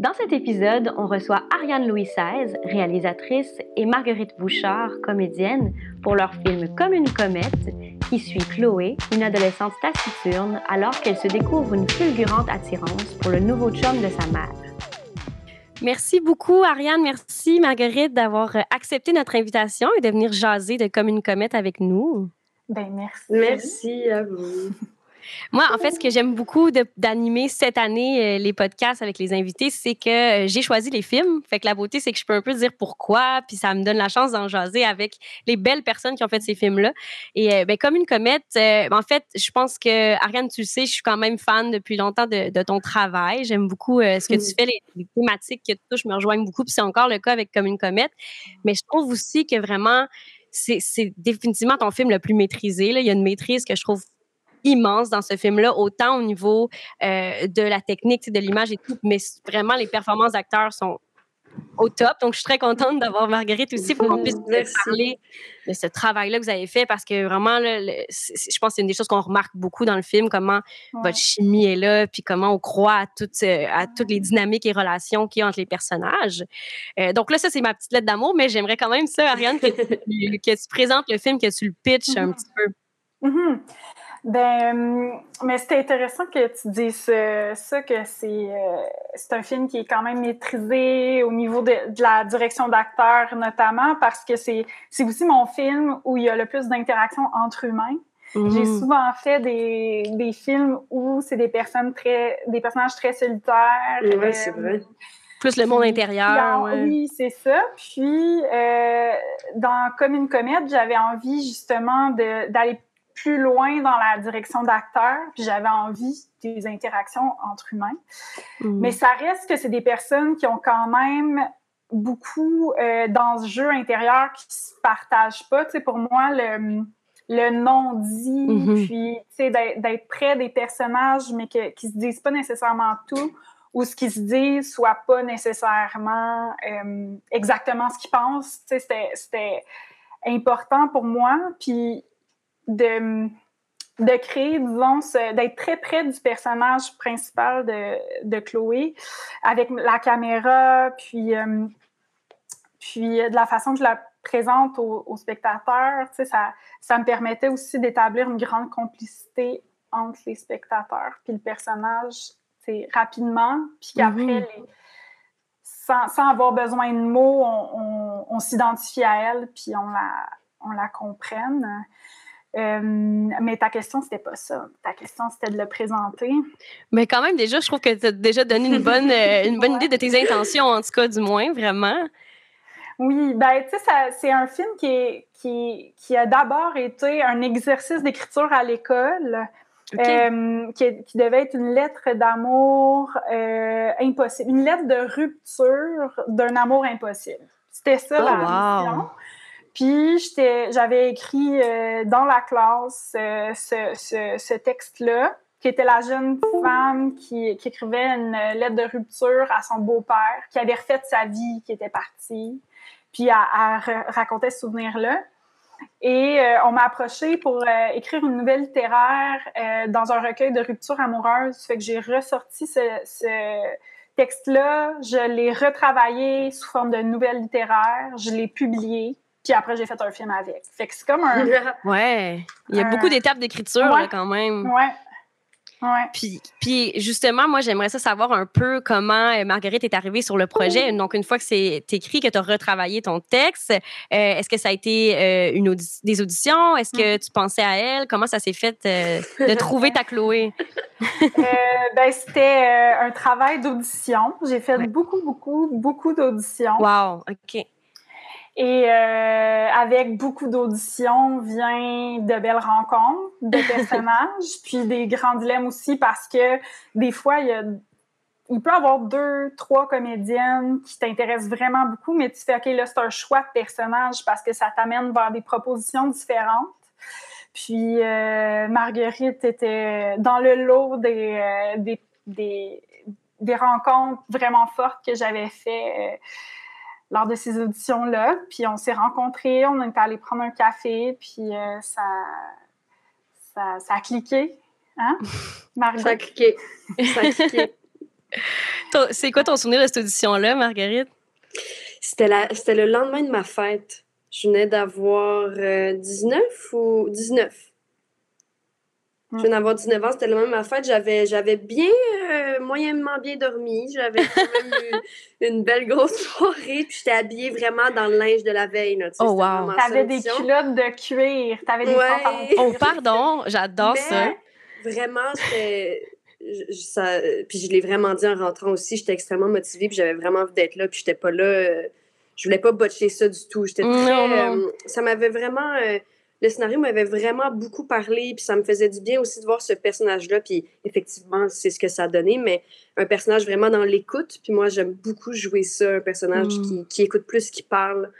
Dans cet épisode, on reçoit Ariane Louis XVI, réalisatrice, et Marguerite Bouchard, comédienne, pour leur film Comme une comète, qui suit Chloé, une adolescente taciturne, alors qu'elle se découvre une fulgurante attirance pour le nouveau chum de sa mère. Merci beaucoup, Ariane. Merci, Marguerite, d'avoir accepté notre invitation et de venir jaser de Comme une comète avec nous. Ben, merci. Merci à vous. Moi, en fait, ce que j'aime beaucoup d'animer cette année euh, les podcasts avec les invités, c'est que euh, j'ai choisi les films. Fait que la beauté, c'est que je peux un peu dire pourquoi, puis ça me donne la chance d'en jaser avec les belles personnes qui ont fait ces films-là. Et euh, ben, comme une comète, en fait, je pense que, Ariane, tu le sais, je suis quand même fan depuis longtemps de, ton travail. J'aime beaucoup ce que tu mm. fais, les, thématiques que tu touches me rejoignent beaucoup, puis c'est encore le cas avec Comme une comète. Mais je trouve aussi que vraiment, c'est définitivement ton film le plus maîtrisé. Là. Il y a une maîtrise que je trouve immense dans ce film-là, autant au niveau euh, de la technique, de l'image et tout, mais vraiment les performances d'acteurs sont au top. Donc, je suis très contente d'avoir Marguerite aussi pour qu'on puisse parler de ce travail-là que vous avez fait parce que vraiment, je pense que c'est une des choses qu'on remarque beaucoup dans le film, comment votre chimie est là, puis comment on croit à toutes, euh, à toutes les dynamiques et relations qu'il y a entre les personnages. Euh, donc là, ça, c'est ma petite lettre d'amour, mais j'aimerais quand même ça, Ariane, que, tu, présentes le film, que tu le pitches un mm-hmm. petit peu. Mm-hmm. Ben, mais c'était intéressant que tu dises euh, ça, que c'est euh, c'est un film qui est quand même maîtrisé au niveau de, la direction d'acteur notamment, parce que c'est c'est aussi mon film où il y a le plus d'interaction entre humains. J'ai mmh. souvent fait des, des films où c'est des personnes très des personnages très solitaires. Oui, c'est vrai. Euh, plus le monde intérieur. Oui, c'est ça. Puis, dans Comme une comète, j'avais envie justement d'aller plus loin dans la direction d'acteur, puis j'avais envie des interactions entre humains. Mm. Mais ça reste que c'est des personnes qui ont quand même beaucoup euh, dans ce jeu intérieur qui se partagent pas. Tu sais, pour moi, le, le non-dit, mm-hmm. puis tu sais, d'être près des personnages, mais que, qui se disent pas nécessairement tout, ou ce qu'ils se disent soit pas nécessairement euh, exactement ce qu'ils pensent. Tu sais, c'était important pour moi. Puis de, de créer, disons, d'être très près du personnage principal de, de Chloé, avec la caméra, puis, euh, puis de la façon que je la présente aux, spectateurs, ça, ça me permettait aussi d'établir une grande complicité entre les spectateurs puis le personnage rapidement, puis qu'après, mhm. sans, sans, avoir besoin de mots, on, on, on s'identifie à elle, puis on la, on la comprenne. Euh, mais ta question, c'était pas ça. Ta question, c'était de le présenter. Mais quand même, déjà, je trouve que tu as déjà donné une bonne, euh, une bonne idée de tes intentions, en tout cas, du moins, vraiment. Oui, ben, tu sais, c'est un film qui, est, qui, qui a d'abord été un exercice d'écriture à l'école. Euh, qui, qui, devait être une lettre d'amour impossible, une lettre de rupture d'un amour impossible. C'était ça oh, la mission. Puis j'avais écrit euh, dans la classe euh, ce, texte-là, qui était la jeune femme qui, écrivait une lettre de rupture à son beau-père, qui avait refait sa vie, qui était partie. Puis elle, racontait ce souvenir-là. Et euh, on m'a approché pour écrire une nouvelle littéraire dans un recueil de rupture amoureuse. Fait que j'ai ressorti ce, ce texte-là, je l'ai retravaillé sous forme de nouvelle littéraire, je l'ai publié. Puis après, j'ai fait un film avec. Fait que c'est comme un. ouais. Il y a beaucoup d'étapes d'écriture, quand même. Ouais. Ouais. Puis, puis justement, moi, j'aimerais ça savoir un peu comment euh, Marguerite est arrivée sur le projet. Donc, une fois que c'est écrit, que tu as retravaillé ton texte, euh, est-ce que ça a été euh, une des auditions? Est-ce que mm. tu pensais à elle? Comment ça s'est fait de trouver ta Chloé? ben, c'était un travail d'audition. J'ai fait beaucoup, beaucoup, beaucoup d'auditions. Wow, OK. Et euh, avec beaucoup d'auditions vient de belles rencontres de personnages, puis des grands dilemmes aussi parce que des fois il y a il peut y avoir deux, trois comédiennes qui t'intéressent vraiment beaucoup, mais tu fais, OK, là, c'est un choix de personnage parce que ça t'amène vers des propositions différentes. Puis euh, Marguerite était dans le lot des, euh, des, des, des, rencontres vraiment fortes que j'avais fait lors de ces auditions-là. Puis on s'est rencontrés, on est allé prendre un café, puis ça, ça, ça, a cliqué. Hein, Marguerite? Ça a cliqué. Ça a cliqué. C'est quoi ton souvenir de cette audition-là, Marguerite? C'était le lendemain de ma fête. Je venais d'avoir 19 euh, ou 19. Je venais d'avoir 19 ans, c'était le de ma fête. J'avais, j'avais bien, euh, moyennement bien dormi. J'avais quand même eu une belle grosse soirée. Puis j'étais habillée vraiment dans le linge de la veille. Là, oh, wow. T'avais des culottes de cuir. T'avais des ouais. Oh, pardon. J'adore ça. Vraiment, c'était ça, puis je l'ai vraiment dit en rentrant aussi, j'étais extrêmement motivée, puis j'avais vraiment envie d'être là, puis j'étais pas là, euh, je voulais pas botcher ça du tout. J'étais très, euh, ça m'avait vraiment, euh, le scénario m'avait vraiment beaucoup parlé, puis ça me faisait du bien aussi de voir ce personnage-là, puis effectivement, c'est ce que ça a donné, mais un personnage vraiment dans l'écoute, puis moi, j'aime beaucoup jouer ça, un personnage mm. qui, qui, écoute plus qu'il parle.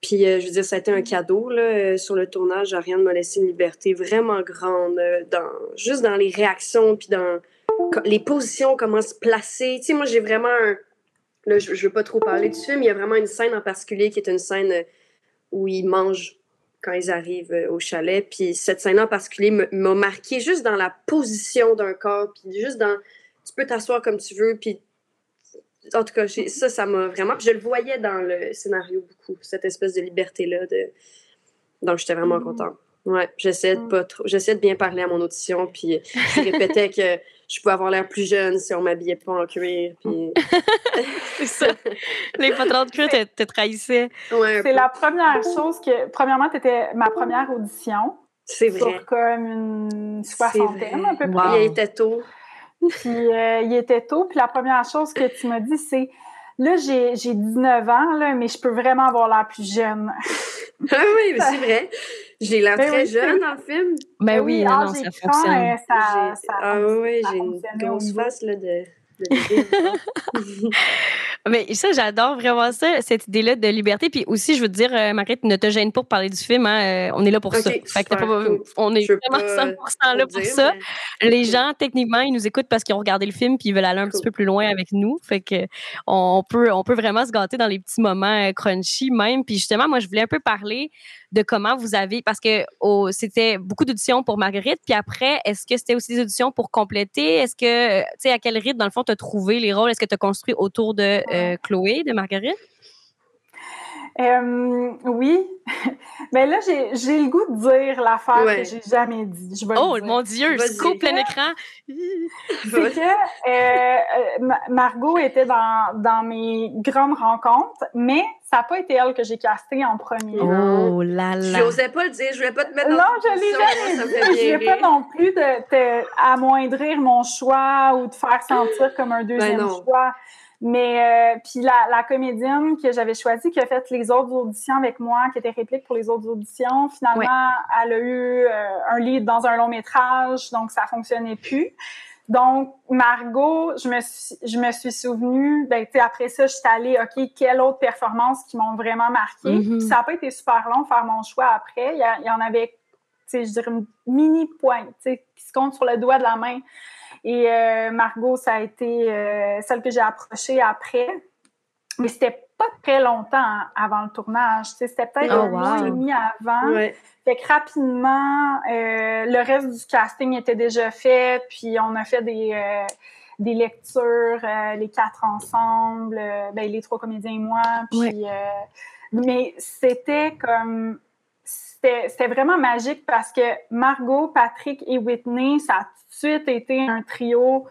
Puis, je veux dire, ça a été un cadeau là, sur le tournage. Ariane m'a laissé une liberté vraiment grande, dans, juste dans les réactions, puis dans les positions, comment se placer. Tu sais, moi, j'ai vraiment un, Là, je, ne veux pas trop parler du film. Il y a vraiment une scène en particulier qui est une scène euh, où ils mangent quand ils arrivent euh, au chalet. Puis cette scène en particulier m'a marqué juste dans la position d'un corps, puis juste dans tu peux t'asseoir comme tu veux, puis en tout cas, ça, ça m'a vraiment. Puis je le voyais dans le scénario beaucoup, cette espèce de liberté-là. De... Donc j'étais vraiment mm. contente. Ouais, j'essaie de pas trop. J'essaie de bien parler à mon audition, puis je répétais que je pouvais avoir l'air plus jeune si on m'habillait pas en cuir. Puis... c'est ça. Les patrons de cuir te, trahissaient. Ouais, c'est la première chose que. Premièrement, tu étais ma première audition. C'est vrai. Sur comme une soixantaine, à peu près. Il était tôt. Puis euh, il était tôt. Puis la première chose que tu m'as dit, c'est Là, j'ai 19 ans, là, mais je peux vraiment avoir l'air plus jeune. ah oui, c'est vrai. J'ai l'air ben très jeune dans le film. Ben oui, non, non, ça fonctionne. Euh, ça, ça, ah oui, j'ai une grosse face là, de Mais ça, j'adore vraiment ça, cette idée-là de liberté. Puis aussi, je veux te dire, euh, Marguerite, ne te gêne pas pour parler du film. Hein, euh, on est là pour ça. on est vraiment 100% là pour ça. Les gens, techniquement, ils nous écoutent parce qu'ils ont regardé le film puis ils veulent aller un petit peu plus loin avec nous. Fait que on peut, on peut vraiment se gâter dans les petits moments crunchy même. Puis justement, moi, je voulais un peu parler de comment vous avez, parce que c'était beaucoup d'auditions pour Marguerite, puis après, est-ce que c'était aussi des auditions pour compléter? Est-ce que, tu sais, à quel rythme, dans le fond, tu as trouvé les rôles? Est-ce que tu as construit autour de euh, Chloé, de Marguerite? Euh, oui. Mais là, j'ai le goût de dire l'affaire que j'ai jamais dit. Je oh, mon Dieu, je coupe plein écran. C'est que euh, Margot était dans, dans mes grandes rencontres, mais ça n'a pas été elle que j'ai castée en premier. Oh là là. Je n'osais pas le dire, je voulais pas te mettre dans Non, je l'ai jamais dit. Je ne pas non plus de, amoindrir mon choix ou de faire sentir comme un ben deuxième choix. Mais euh, puis la, la, comédienne que j'avais choisie, qui a fait les autres auditions avec moi, qui était réplique pour les autres auditions, finalement, elle a eu euh, un lead dans un long métrage, donc ça fonctionnait plus. Donc, Margot, je me suis, je me suis souvenue, ben, après ça, je suis allée, OK, quelle autre performance qui m'ont vraiment marqué. Mm-hmm. Ça n'a pas été super long faire mon choix après. Il y, en avait, tu sais, je dirais, une mini pointe, qui se compte sur le doigt de la main. Et euh, Margot, ça a été euh, celle que j'ai approchée après. Mais c'était pas très longtemps avant le tournage. C'était peut-être oh, un mois et demi avant. Fait que rapidement, euh, le reste du casting était déjà fait. Puis on a fait des, des lectures, les quatre ensemble, ben, les trois comédiens et moi. Puis, mais c'était comme c'était vraiment magique parce que Margot, Patrick et Whitney, ça a tout de suite été un trio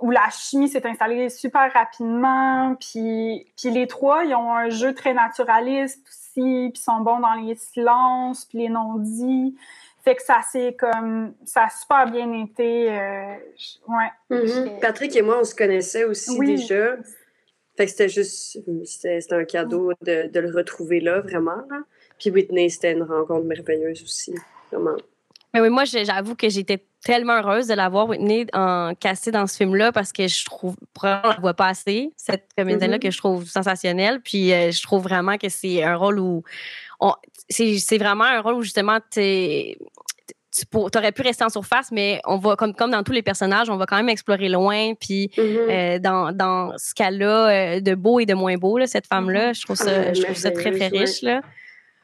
où la chimie s'est installée super rapidement. Puis, puis les trois, ils ont un jeu très naturaliste aussi, puis sont bons dans les silences, puis les non-dits. Fait que ça c'est comme ça a super bien été. Euh, ouais. Mm-hmm. Patrick et moi, on se connaissait aussi déjà. Fait que c'était juste c'était un cadeau de, de, le retrouver là, vraiment. Puis Whitney, c'était une rencontre merveilleuse aussi, vraiment. Mais oui, moi, j'avoue que j'étais tellement heureuse de l'avoir Whitney en cassée dans ce film-là parce que je trouve vraiment on la voit pas assez cette comédienne-là mm-hmm. que je trouve sensationnelle. Puis euh, je trouve vraiment que c'est un rôle où c'est vraiment un rôle où justement tu aurais pu rester en surface, mais on va, comme, comme dans tous les personnages, on va quand même explorer loin. Puis mm-hmm. euh, dans, dans, ce cas-là, euh, de beau et de moins beau, là, cette femme-là, je trouve ça, je trouve ça très, très riche. Là.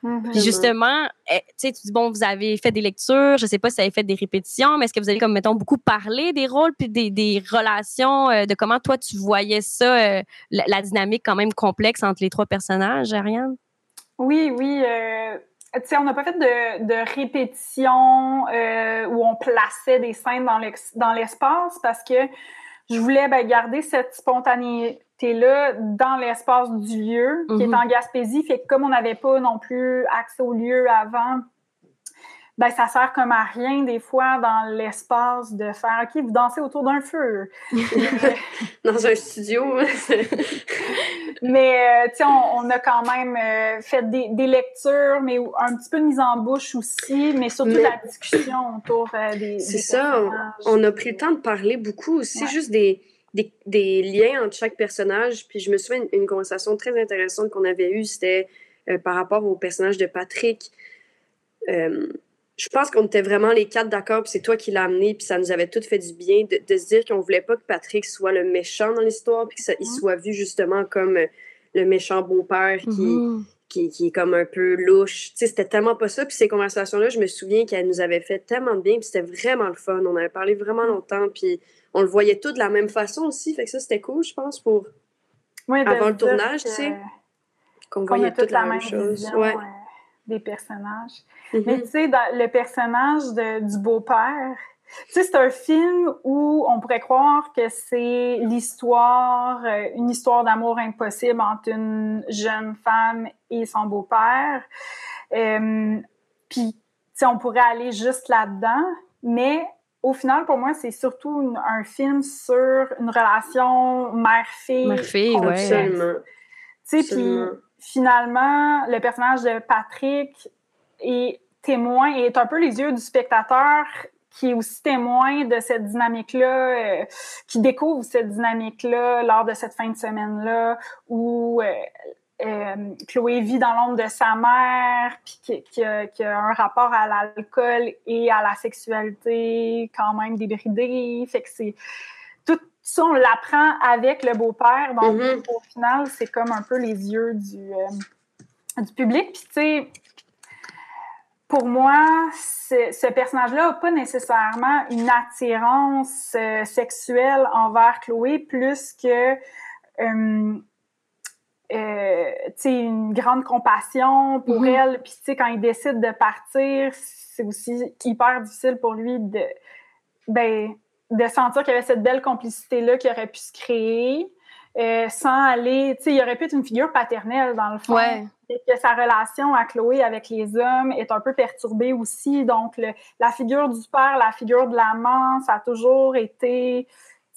Mm-hmm. Puis justement, eh, tu dis, bon, vous avez fait des lectures, je sais pas si vous avez fait des répétitions, mais est-ce que vous avez, comme, mettons, beaucoup parlé des rôles puis des, des relations, euh, de comment toi tu voyais ça, euh, la, dynamique quand même complexe entre les trois personnages, Ariane? Oui, oui. Euh, tu sais, on n'a pas fait de, de répétition où on plaçait des scènes dans l'espace parce que je voulais ben, garder cette spontanéité là dans l'espace du lieu, qui est mhm. en Gaspésie. Fait que comme on n'avait pas non plus accès au lieu avant, ben ça sert comme à rien des fois dans l'espace de faire OK, vous dansez autour d'un feu. dans un studio. mais euh, tu sais, on, a quand même euh, fait des, lectures, mais un petit peu de mise en bouche aussi, mais surtout la discussion autour euh, des. C'est ça, on, a pris le temps de parler beaucoup aussi, juste des des, liens entre chaque personnage. Puis je me souviens d'une conversation très intéressante qu'on avait eue, c'était euh, par rapport au personnage de Patrick. Euh, je pense qu'on était vraiment les quatre d'accord, puis c'est toi qui l'as amené, puis ça nous avait tout fait du bien de, se dire qu'on voulait pas que Patrick soit le méchant dans l'histoire, puis qu'il soit vu justement comme euh, le méchant beau-père qui, mm-hmm. qui, qui, est comme un peu louche. Tu sais, c'était tellement pas ça. Puis ces conversations-là, je me souviens qu'elles nous avaient fait tellement de bien, puis c'était vraiment le fun. On avait parlé vraiment longtemps, puis on le voyait tout de la même façon aussi. Fait que ça, c'était cool, je pense, pour avant le tournage, tu sais. Qu'on voyait toute la, même chose. ouais. Des personnages. Mm-hmm. Mais tu sais, le personnage de, du beau-père, tu sais, c'est un film où on pourrait croire que c'est l'histoire, euh, une histoire d'amour impossible entre une jeune femme et son beau-père. Euh, Puis, tu sais, on pourrait aller juste là-dedans, mais au final, pour moi, c'est surtout un film sur une relation mère-fille. Mère-fille, oui. Absolument. Tu sais, puis finalement, le personnage de Patrick est témoin et est un peu les yeux du spectateur qui est aussi témoin de cette dynamique-là, euh, qui découvre cette dynamique-là lors de cette fin de semaine-là, où euh, euh, Chloé vit dans l'ombre de sa mère, puis qui, a, un rapport à l'alcool et à la sexualité quand même débridé. Fait que c'est ça, on l'apprend avec le beau-père. Donc, mm-hmm. au final, c'est comme un peu les yeux du, euh, du public. Puis, tu sais, pour moi, ce personnage-là n'a pas nécessairement une attirance euh, sexuelle envers Chloé plus que euh, une grande compassion pour mhm. elle. Puis, tu sais, quand il décide de partir, c'est aussi hyper difficile pour lui de, ben, de sentir qu'il y avait cette belle complicité-là qui aurait pu se créer. Euh, sans aller, tu sais, il aurait pu être une figure paternelle dans le fond. Et que sa relation à Chloé avec les hommes est un peu perturbée aussi. Donc, la figure du père, la figure de l'amant, ça a toujours été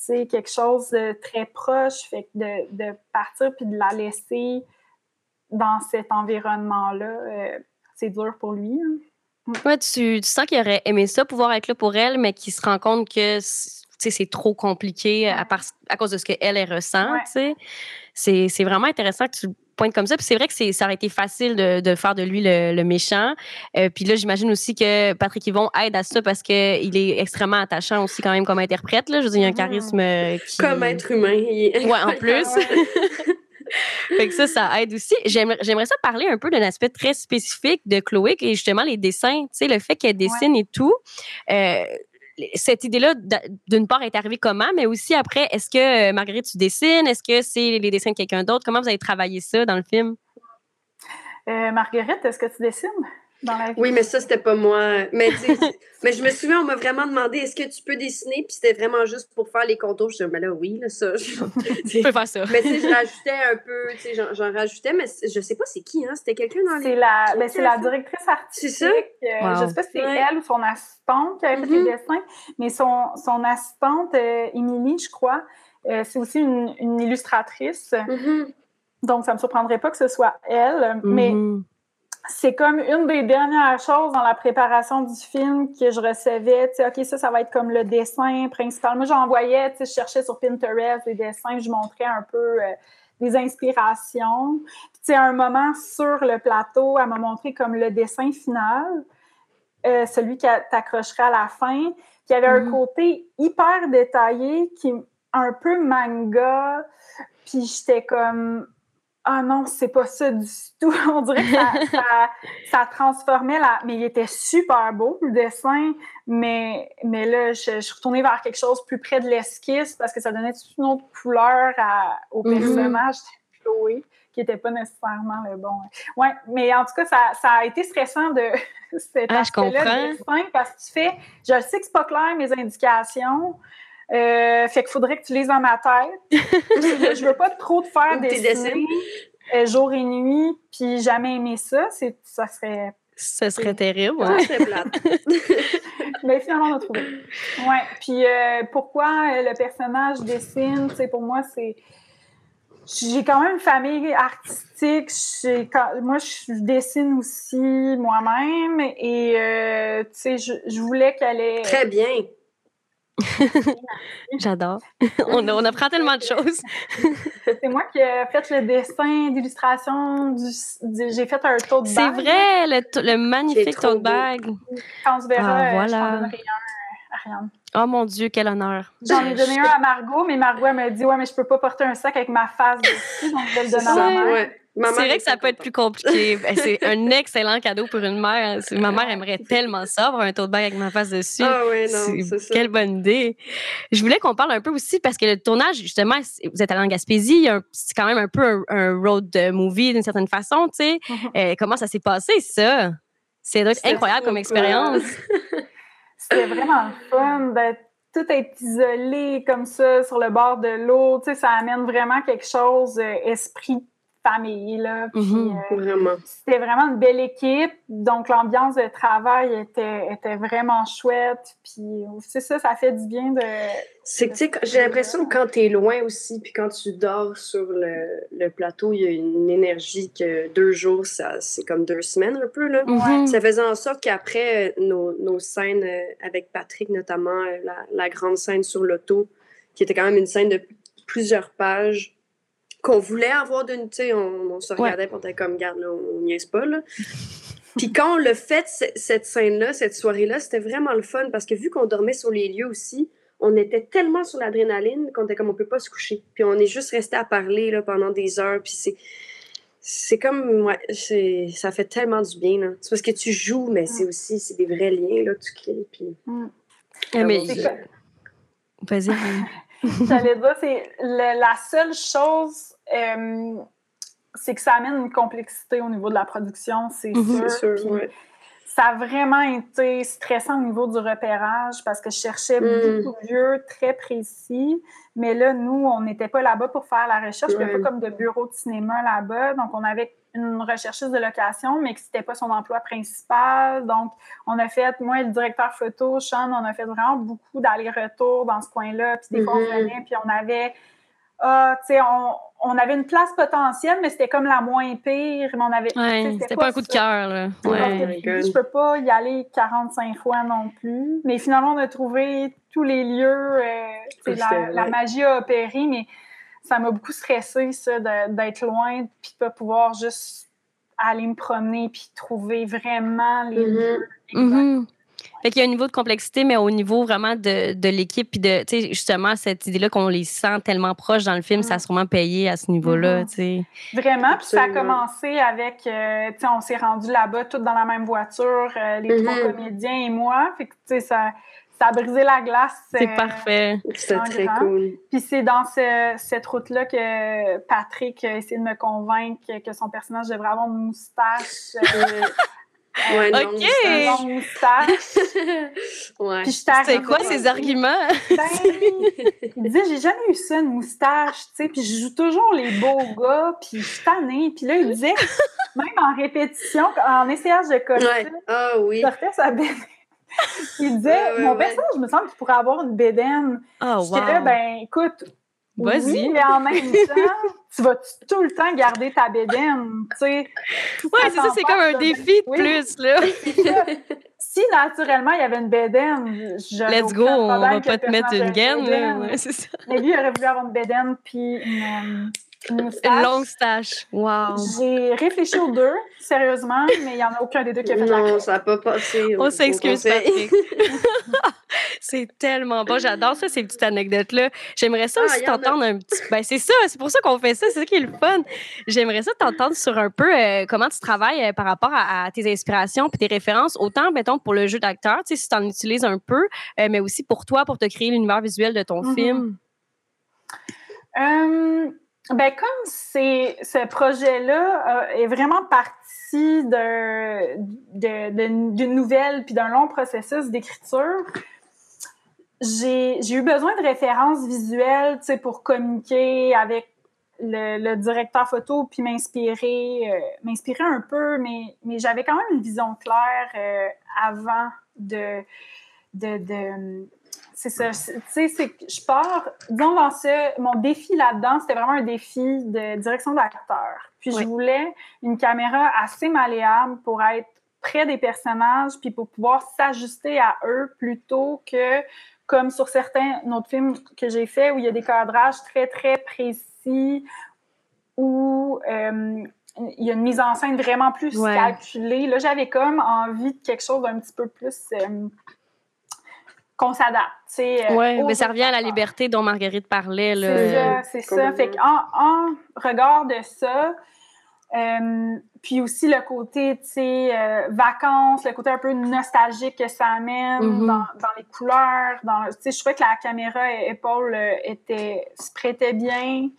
c'est quelque chose de très proche. Fait que de, partir puis de la laisser dans cet environnement-là, euh, c'est dur pour lui. Hein. Ouais, tu, sens qu'il aurait aimé ça, pouvoir être là pour elle, mais qu'il se rend compte que c'est trop compliqué à, à, cause de ce qu'elle elle ressent. C'est vraiment intéressant que tu pointe comme ça. Puis c'est vrai que ça aurait été facile de, faire de lui le, méchant. Euh, puis là, j'imagine aussi que Patrick Yvon aide à ça parce qu'il est extrêmement attachant aussi quand même comme interprète. Là. Je veux dire, il a un mm-hmm. charisme euh, qui... Comme être humain. Ouais, en plus. fait que ça, ça aide aussi. J'aimerais ça parler un peu d'un aspect très spécifique de Chloé, et justement les dessins, tu sais, le fait qu'elle dessine et tout. Euh, cette idée-là, d'une part, est arrivée comment, mais aussi après, est-ce que euh, Marguerite, tu dessines? Est-ce que c'est les dessins de quelqu'un d'autre? Comment vous avez travaillé ça dans le film? Euh, Marguerite, est-ce que tu dessines? Oui, mais ça, c'était pas moi. Mais, mais je me souviens, on m'a vraiment demandé est-ce que tu peux dessiner? Puis c'était vraiment juste pour faire les contours. Je disais, mais là, oui, là, ça. Je... tu peux faire ça. Mais tu sais, je rajoutais un peu, tu sais, j'en, rajoutais, mais je sais pas c'est qui, hein? C'était quelqu'un dans les. C'est la, ben, c'est la directrice artistique. C'est ça? Euh, je sais pas si c'est elle ou son assistante qui avait fait les mm-hmm. dessins, mais son, son assistante, euh, Émilie, je crois, euh, c'est aussi une, une illustratrice. Mm-hmm. Donc, ça me surprendrait pas que ce soit elle. Mais mm-hmm. C'est comme une des dernières choses dans la préparation du film que je recevais. Tu sais, OK, ça, ça va être comme le dessin principal. Moi, j'envoyais, tu sais, je cherchais sur Pinterest des dessins, je montrais un peu euh, des inspirations. Puis, tu sais, à un moment sur le plateau, elle m'a montré comme le dessin final, euh, celui qui t'accrocherait à la fin. Puis, il y avait un mm-hmm. côté hyper détaillé qui un peu manga. Puis, j'étais comme ah non, c'est pas ça du tout. On dirait que ça, transformait la. Mais il était super beau, le dessin. Mais, mais là, je, suis retournée vers quelque chose plus près de l'esquisse parce que ça donnait toute une autre couleur au mm-hmm. personnage Chloé, qui n'était pas nécessairement le bon. Ouais, mais en tout cas, ça, a été stressant de cet ah, aspect-là dessin parce que tu fais. Je sais que c'est pas clair, mes indications. Euh, fait qu'il faudrait que tu lises dans ma tête. je veux pas trop te faire des euh, jour et nuit, puis jamais aimer ça. Ça serait. Ça serait terrible, ouais. Ça serait plate. Mais finalement, on a trouvé. Ouais. Puis euh, pourquoi le personnage dessine, tu sais, pour moi, c'est. J'ai quand même une famille artistique. Moi, je dessine aussi moi-même. Et, tu sais, je, je voulais qu'elle ait. Très bien. J'adore. on, on, apprend tellement de choses. c'est moi qui ai fait le dessin d'illustration. J'ai fait un tote bag. C'est vrai, le, magnifique tote bag. Quand on se verra, ah, voilà. j'en donnerai un à Ariane. Oh mon Dieu, quel honneur. J'en ai donné un à Margot, mais Margot m'a dit Ouais, mais je peux pas porter un sac avec ma face dessus, donc je vais le donner à ma mère. C'est vrai que ça peut être plus compliqué. Ben, c'est un excellent cadeau pour une mère. Ma mère aimerait tellement ça, avoir un tote bag avec ma face dessus. Ah oui, non, c'est ça. Quelle bonne idée. Je voulais qu'on parle un peu aussi parce que le tournage, justement, vous êtes allé en Gaspésie, c'est quand même un peu un, road movie d'une certaine façon, tu sais. Euh, comment ça s'est passé, ça? C'est incroyable comme expérience. C'était vraiment fun d'être tout être isolé comme ça sur le bord de l'eau, tu sais, ça amène vraiment quelque chose, euh, esprit famille. Là, mhm, euh, vraiment. C'était vraiment une belle équipe. Donc, l'ambiance de travail était, était vraiment chouette. Puis, c'est ça, ça fait du bien de. C'est que, tu sais, j'ai l'impression que quand tu es loin aussi, puis quand tu dors sur le, le, plateau, il y a une énergie que deux jours, ça, c'est comme deux semaines un peu. Là. Mhm. Ça faisait en sorte qu'après euh, nos, nos, scènes euh, avec Patrick, notamment la, la grande scène sur l'auto, qui était quand même une scène de plusieurs pages qu'on voulait avoir d'une. Tu sais, on, se regardait on était comme, garde, là, on niaise pas, là. Puis quand on l'a fait, cette scène-là, cette soirée-là, c'était vraiment le fun parce que vu qu'on dormait sur les lieux aussi, on était tellement sur l'adrénaline qu'on était comme on peut pas se coucher. Puis on est juste resté à parler là, pendant des heures. Puis c'est. C'est comme. Ouais, ça fait tellement du bien. Là. C'est parce que tu joues, mais c'est aussi c'est des vrais liens là, que tu crées. Puis. Mm. Ah, mais. Vas-y. J'allais dire, c'est la seule chose, euh, c'est que ça amène une complexité au niveau de la production, c'est mhm. sûr. Ça a vraiment été stressant au niveau du repérage parce que je cherchais mm. beaucoup de lieux très précis. Mais là, nous, on n'était pas là-bas pour faire la recherche. Il n'y avait pas comme de bureau de cinéma là-bas. Donc, on avait une rechercheuse de location, mais que c'était pas son emploi principal. Donc, on a fait, moi et le directeur photo, Sean, on a fait vraiment beaucoup d'allers-retours dans ce coin-là. Puis des fois, on mm-hmm. venait, puis on avait, ah, tu sais, on, on, avait une place potentielle, mais c'était comme la moins pire. Mais on avait, ouais, c'était pas un coup de cœur, là. Ouais. je peux pas y aller 45 fois non plus. Mais finalement, on a trouvé tous les lieux. Euh, la, la, magie a opéré, mais ça m'a beaucoup stressé, ça, d'être loin, puis de pas pouvoir juste aller me promener, puis trouver vraiment les mm-hmm. lieux. Mm-hmm. Fait qu'il y a un niveau de complexité, mais au niveau vraiment de, de l'équipe, puis de, tu sais, justement, cette idée-là qu'on les sent tellement proches dans le film, ça a mm. sûrement payé à ce niveau-là, mm-hmm. tu sais. Vraiment, puis ça a commencé avec, euh, tu sais, on s'est rendu là-bas, toutes dans la même voiture, euh, les trois comédiens et moi. Fait que, tu sais, ça ça a brisé la glace. C'est euh, parfait. C'était très cool. Puis c'est dans cette route-là que Patrick a essayé de me convaincre que son personnage devrait avoir une moustache. Ouais, non, OK! moustache. ouais. C'est quoi ces arguments? Ben, il disait, j'ai jamais eu ça, une moustache, tu sais, puis je joue toujours les beaux gars, puis je suis tannée. Puis là, il disait, même en répétition, en essayage de coller ouais. ah, oui. il sortait sa bête il disait Mon personnage, je me semble qu'il pourrait avoir une bédaine. Oh, wow. là, ben, écoute, Vas-y. mais en même temps, tu vas tout le temps garder ta bédaine, tu sais? Ouais, c'est ça, c'est comme un défi de plus, là. si naturellement il y avait une bédaine, je Let's go, on va pas te mettre une gaine, là. c'est ça. Mais lui, il aurait voulu avoir une bédaine puis une, une, une longue stache. Wow. J'ai réfléchi aux deux, sérieusement, mais il n'y en a aucun des deux qui a fait non, la Non, ça n'a pas passé. On s'excuse, Patrick. c'est tellement bon. J'adore ça, ces petites anecdotes-là. J'aimerais ça ah, aussi t'entendre un petit. Ben, c'est ça, c'est pour ça qu'on fait ça, c'est ça qui est le fun. J'aimerais ça t'entendre sur un peu euh, comment tu travailles euh, par rapport à, tes inspirations et tes références, autant, mettons, pour le jeu d'acteur, tu sais, si tu en utilises un peu, euh, mais aussi pour toi, pour te créer l'univers visuel de ton mm-hmm. film. Ben, comme c'est ce projet-là est vraiment parti d'une nouvelle puis d'un long processus d'écriture, j'ai eu besoin de références visuelles, pour communiquer avec le, directeur photo puis m'inspirer, euh, m'inspirer un peu, mais, j'avais quand même une vision claire euh, avant de c'est ça. Tu sais, c'est que je pars, disons, dans ce, mon défi là-dedans, c'était vraiment un défi de direction d'acteur. Puis je voulais une caméra assez malléable pour être près des personnages, puis pour pouvoir s'ajuster à eux plutôt que comme sur certains autres films que j'ai faits où il y a des cadrages très, très précis, où euh, il y a une mise en scène vraiment plus calculée. Là, j'avais comme envie de quelque chose d'un petit peu plus euh, qu'on s'adapte. Euh, oui, mais ça revient à la liberté dont Marguerite parlait. C'est ça, c'est ça. Fait qu'en en regard de ça, euh, puis aussi le côté, tu sais, euh, vacances, le côté un peu nostalgique que ça amène mm-hmm. dans, dans, les couleurs. Dans, tu sais, je trouvais que la caméra épaule était, se prêtait bien.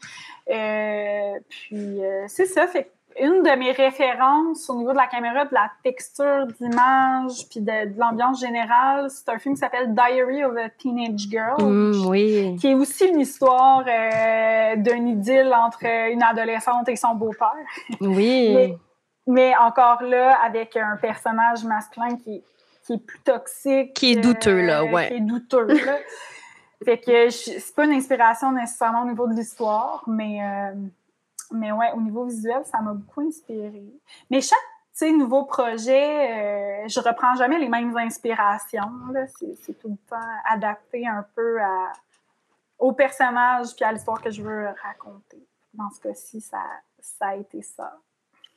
puis c'est ça, fait une de mes références au niveau de la caméra, de la texture d'image, puis de, l'ambiance générale, c'est un film qui s'appelle Diary of a Teenage Girl, mm, oui. qui est aussi une histoire euh, d'un idylle entre une adolescente et son beau-père. Oui. mais, encore là, avec un personnage masculin qui, qui est plus toxique. Qui est douteux, là, euh, ouais. Qui est douteux, là. fait que c'est pas une inspiration nécessairement au niveau de l'histoire, mais... Euh, mais ouais, au niveau visuel, ça m'a beaucoup inspiré. Mais chaque nouveau projet, euh, je reprends jamais les mêmes inspirations. C'est tout le temps adapté un peu à, au personnage puis à l'histoire que je veux raconter. Dans ce cas-ci, ça, ça a été ça.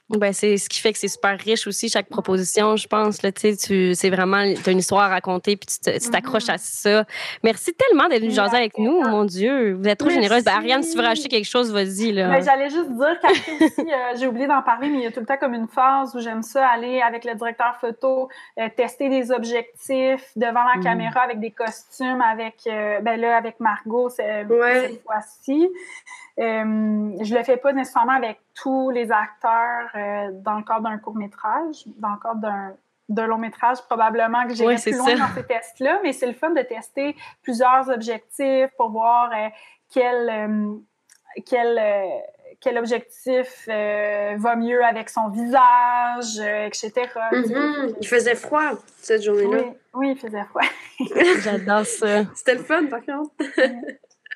Ben, c'est ce qui fait que c'est super riche aussi, chaque proposition, je pense. Là, tu, c'est vraiment, tu as une histoire à raconter puis tu t'accroches mm-hmm. à ça. Merci tellement d'être venu jaser avec nous, mon Dieu. Vous êtes trop généreuse. Ben, Ariane, si tu veux rajouter quelque chose, vas-y. Ben, J'allais juste dire qu'après aussi, euh, j'ai oublié d'en parler, mais il y a tout le temps comme une phase où j'aime ça aller avec le directeur photo, euh, tester des objectifs devant la mm. caméra avec des costumes, avec, euh, ben là, avec Margot cette fois-ci. Euh, je le fais pas nécessairement avec tous les acteurs euh, dans le cadre d'un court métrage, dans le cadre d'un long métrage, probablement que j'ai plus loin dans ces tests-là, mais c'est le fun de tester plusieurs objectifs pour voir euh, quel, euh, quel, quel objectif va mieux avec son visage, etc. Mm-hmm. Il faisait froid cette journée-là. Oui, oui, il faisait froid. J'adore ça. C'était le fun, par contre.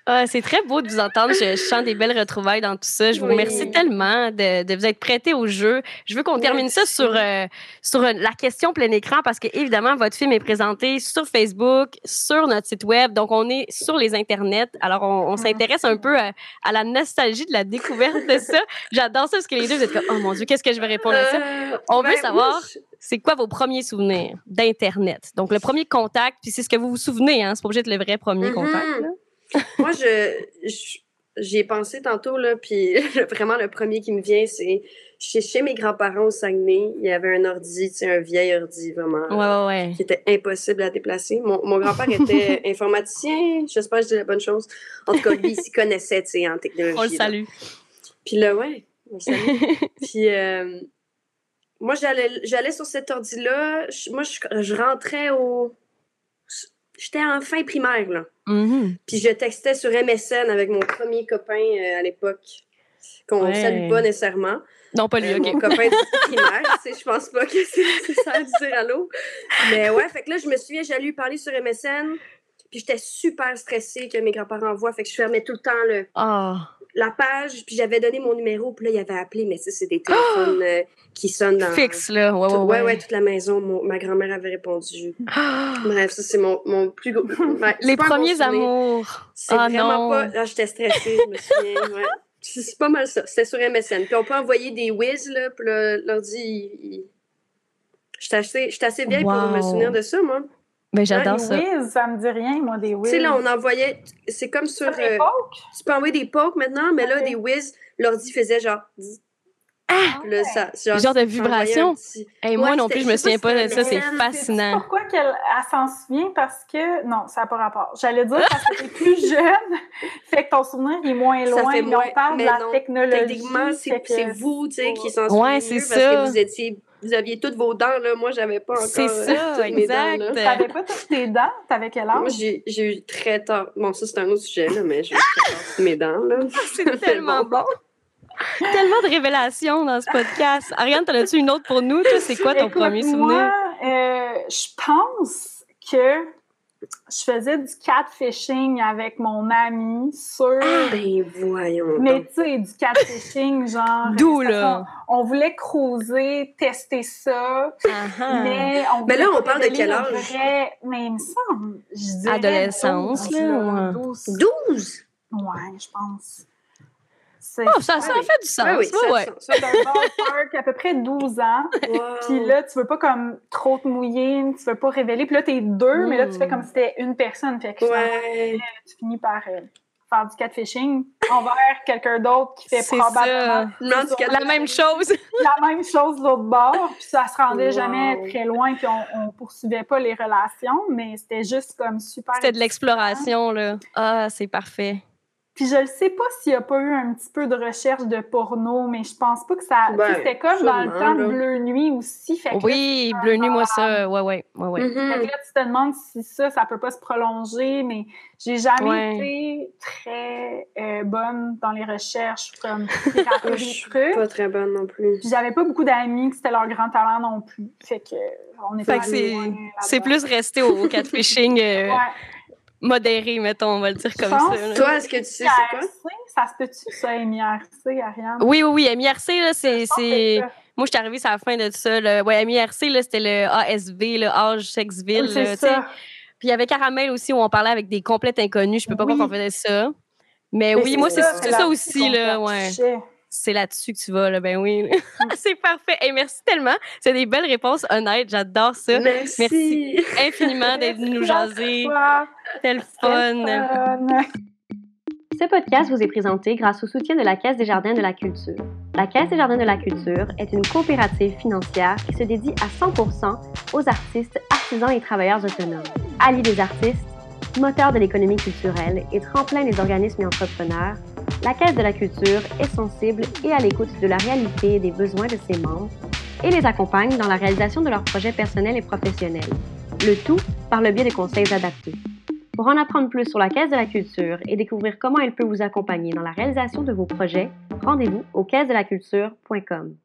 Ah, c'est très beau de vous entendre. Je, sens des belles retrouvailles dans tout ça. Je vous remercie tellement de, vous être prêté au jeu. Je veux qu'on termine ça sur, euh, sur la question plein écran parce que, évidemment, votre film est présenté sur Facebook, sur notre site Web. Donc, on est sur les Internets. Alors, on, s'intéresse un peu à, la nostalgie de la découverte de ça. J'adore ça parce que les deux, vous êtes comme, oh mon Dieu, qu'est-ce que je vais répondre à ça? Euh, on veut ben, savoir. c'est quoi vos premiers souvenirs d'Internet? Donc, le premier contact, puis c'est ce que vous vous souvenez, hein? C'est pas obligé d'être le vrai premier mm-hmm. contact. Moi, je, j'y ai pensé tantôt, là, puis vraiment, le premier qui me vient, c'est chez, chez mes grands-parents au Saguenay, il y avait un ordi, un vieil ordi, vraiment, qui était impossible à déplacer. Mon, mon grand-père était informaticien, j'espère que je dis la bonne chose. En tout cas, lui, il s'y connaissait, tu sais, en technologie. On le salue. Puis là, ouais, on le salue. puis... Euh, moi, j'allais, j'allais sur cet ordi-là. Moi, je, je rentrais au, j'étais en fin primaire, là. Mm-hmm. Puis je textais sur MSN avec mon premier copain euh, à l'époque, qu'on ne salue pas nécessairement. Non, pas lui, euh, Mon copain de primaire, je pense pas que c'est ça de dire allô. Mais ouais, fait que là, je me souviens, j'allais lui parler sur MSN. Puis j'étais super stressée que mes grands-parents voient. Fait que je fermais tout le temps le, Ah. La page. Puis j'avais donné mon numéro. Puis là, il avait appelé. Mais ça, c'est des téléphones euh, qui sonnent dans. Fixe, là. Ouais, tout- ouais, ouais, ouais. toute la maison. Mon- ma grand-mère avait répondu. Bref, ça, c'est mon, mon plus gros. Les premiers amours. C'est Ah vraiment non. pas. Là, j'étais stressée, je me souviens. Ouais. C'est pas mal ça. C'était sur MSN. Puis on peut envoyer des whiz, là. Puis là, l'ordi, il. J'étais assez, assez vieille pour me souvenir de ça, moi. Ben, j'adore Des ça. whiz, ça me dit rien, moi, des Tu whiz. sais, là, on envoyait. C'est comme sur. C'est euh, époque? tu peux envoyer des pokes maintenant, mais là, des whiz, l'ordi faisait genre. Ah, là, ça, genre, Genre de vibration? Hey, moi Ouais, non plus, je me souviens pas de ça. C'est fascinant. Pourquoi qu'elle elle s'en souvient? Parce que... Non, ça n'a pas rapport. J'allais dire parce que t'es plus jeune, fait que ton souvenir est moins Ça loin, fait mais moins- on parle mais de la non. technologie. Techniquement, c'est c'est vous, tu sais, qui s'en Ouais, souvenez c'est mieux ça. parce que vous étiez. Vous aviez toutes vos dents, là. Moi, j'avais pas encore. C'est euh, ça, toutes mes dents, exact. T'avais pas toutes tes dents? T'avais quel âge? Moi, j'ai j'ai eu très tard. Bon, ça, c'est un autre sujet, là, mais j'ai eu très tard mes dents, là. C'est tellement bon. Tellement de révélations dans ce podcast. Ariane, t'en as-tu une autre pour nous? Toi, c'est quoi ton Écoute, premier souvenir? Moi, euh, je pense que je faisais du catfishing avec mon ami sur... Ben, voyons. Mais tu sais, du catfishing, genre... D'où, là? On, on voulait cruiser, tester ça, Ah, ah. mais on Mais là, on parle de quel âge? vrai- Mais il me semble, je dirais Adolescence, 12, là, ouais. 12. 12! Ouais, je pense. C'est Oh, ça, ça oui. fait du sens. Ah oui, Ouais, ça ça- ballpark à peu près 12 ans. Wow. Puis là, tu veux pas comme trop te mouiller, tu veux pas révéler. Puis là, t'es deux, mais là, tu fais comme si c'était une personne. Fait que Ouais. tu finis par euh, faire du catfishing envers quelqu'un d'autre qui fait probablement Non, du sur La même chose. la même chose de l'autre bord. Puis ça se rendait Wow. jamais très loin, puis on, on poursuivait pas les relations, mais c'était juste comme super. C'était de l'exploration, là. Ah, c'est parfait. Puis je ne sais pas s'il n'y a pas eu un petit peu de recherche de porno, mais je pense pas que ça. Ben, c'était comme dans le temps de. Bleu Nuit aussi. Fait que Oui, bleu nuit, moi, ça. Ouais, ouais, ouais, ouais. Fait Mhm. que là, tu te demandes si ça, ça peut pas se prolonger, mais j'ai jamais Ouais. été très euh, bonne dans les recherches, comme Je suis trucs. pas très bonne non plus. Puis j'avais pas beaucoup d'amis que c'était leur grand talent non plus. Fait que on est Fait pas que allé c'est- plus resté au catfishing euh, Ouais. Modéré, mettons, on va le dire comme pense ça. là. Toi, est-ce que tu sais c'est quoi? MIRC, ça se peut-tu, ça, MIRC, Ariane? Oui, oui, oui. MIRC, là, c'est. Moi, je suis arrivée à la fin de ça. Le... Ouais, MIRC, là, c'était le ASV, le Âge Sexe Ville. Oui, là, ça. Puis il y avait Caramel aussi où on parlait avec des complètes inconnus. Je peux pas Oui. croire qu'on faisait ça. Mais, Mais oui, moi, c'est ça, ça aussi, là. Ouais. C'est là-dessus que tu vas, là. Ben oui. c'est parfait. Et merci tellement. C'est des belles réponses honnêtes. J'adore ça. Merci. Merci. Infiniment d'être venu nous jaser. Quel quel fun. fun. Ce podcast vous est présenté grâce au soutien de la Caisse des Jardins de la Culture. La Caisse des Jardins de la Culture est une coopérative financière qui se dédie à 100% aux artistes, artisans et travailleurs autonomes. Alliés des artistes, moteur de l'économie culturelle et tremplin des organismes et entrepreneurs, la Caisse de la Culture est sensible et à l'écoute de la réalité et des besoins de ses membres et les accompagne dans la réalisation de leurs projets personnels et professionnels. Le tout par le biais de conseils adaptés. Pour en apprendre plus sur la Caisse de la Culture et découvrir comment elle peut vous accompagner dans la réalisation de vos projets, rendez-vous au caisse-de-la-culture.com.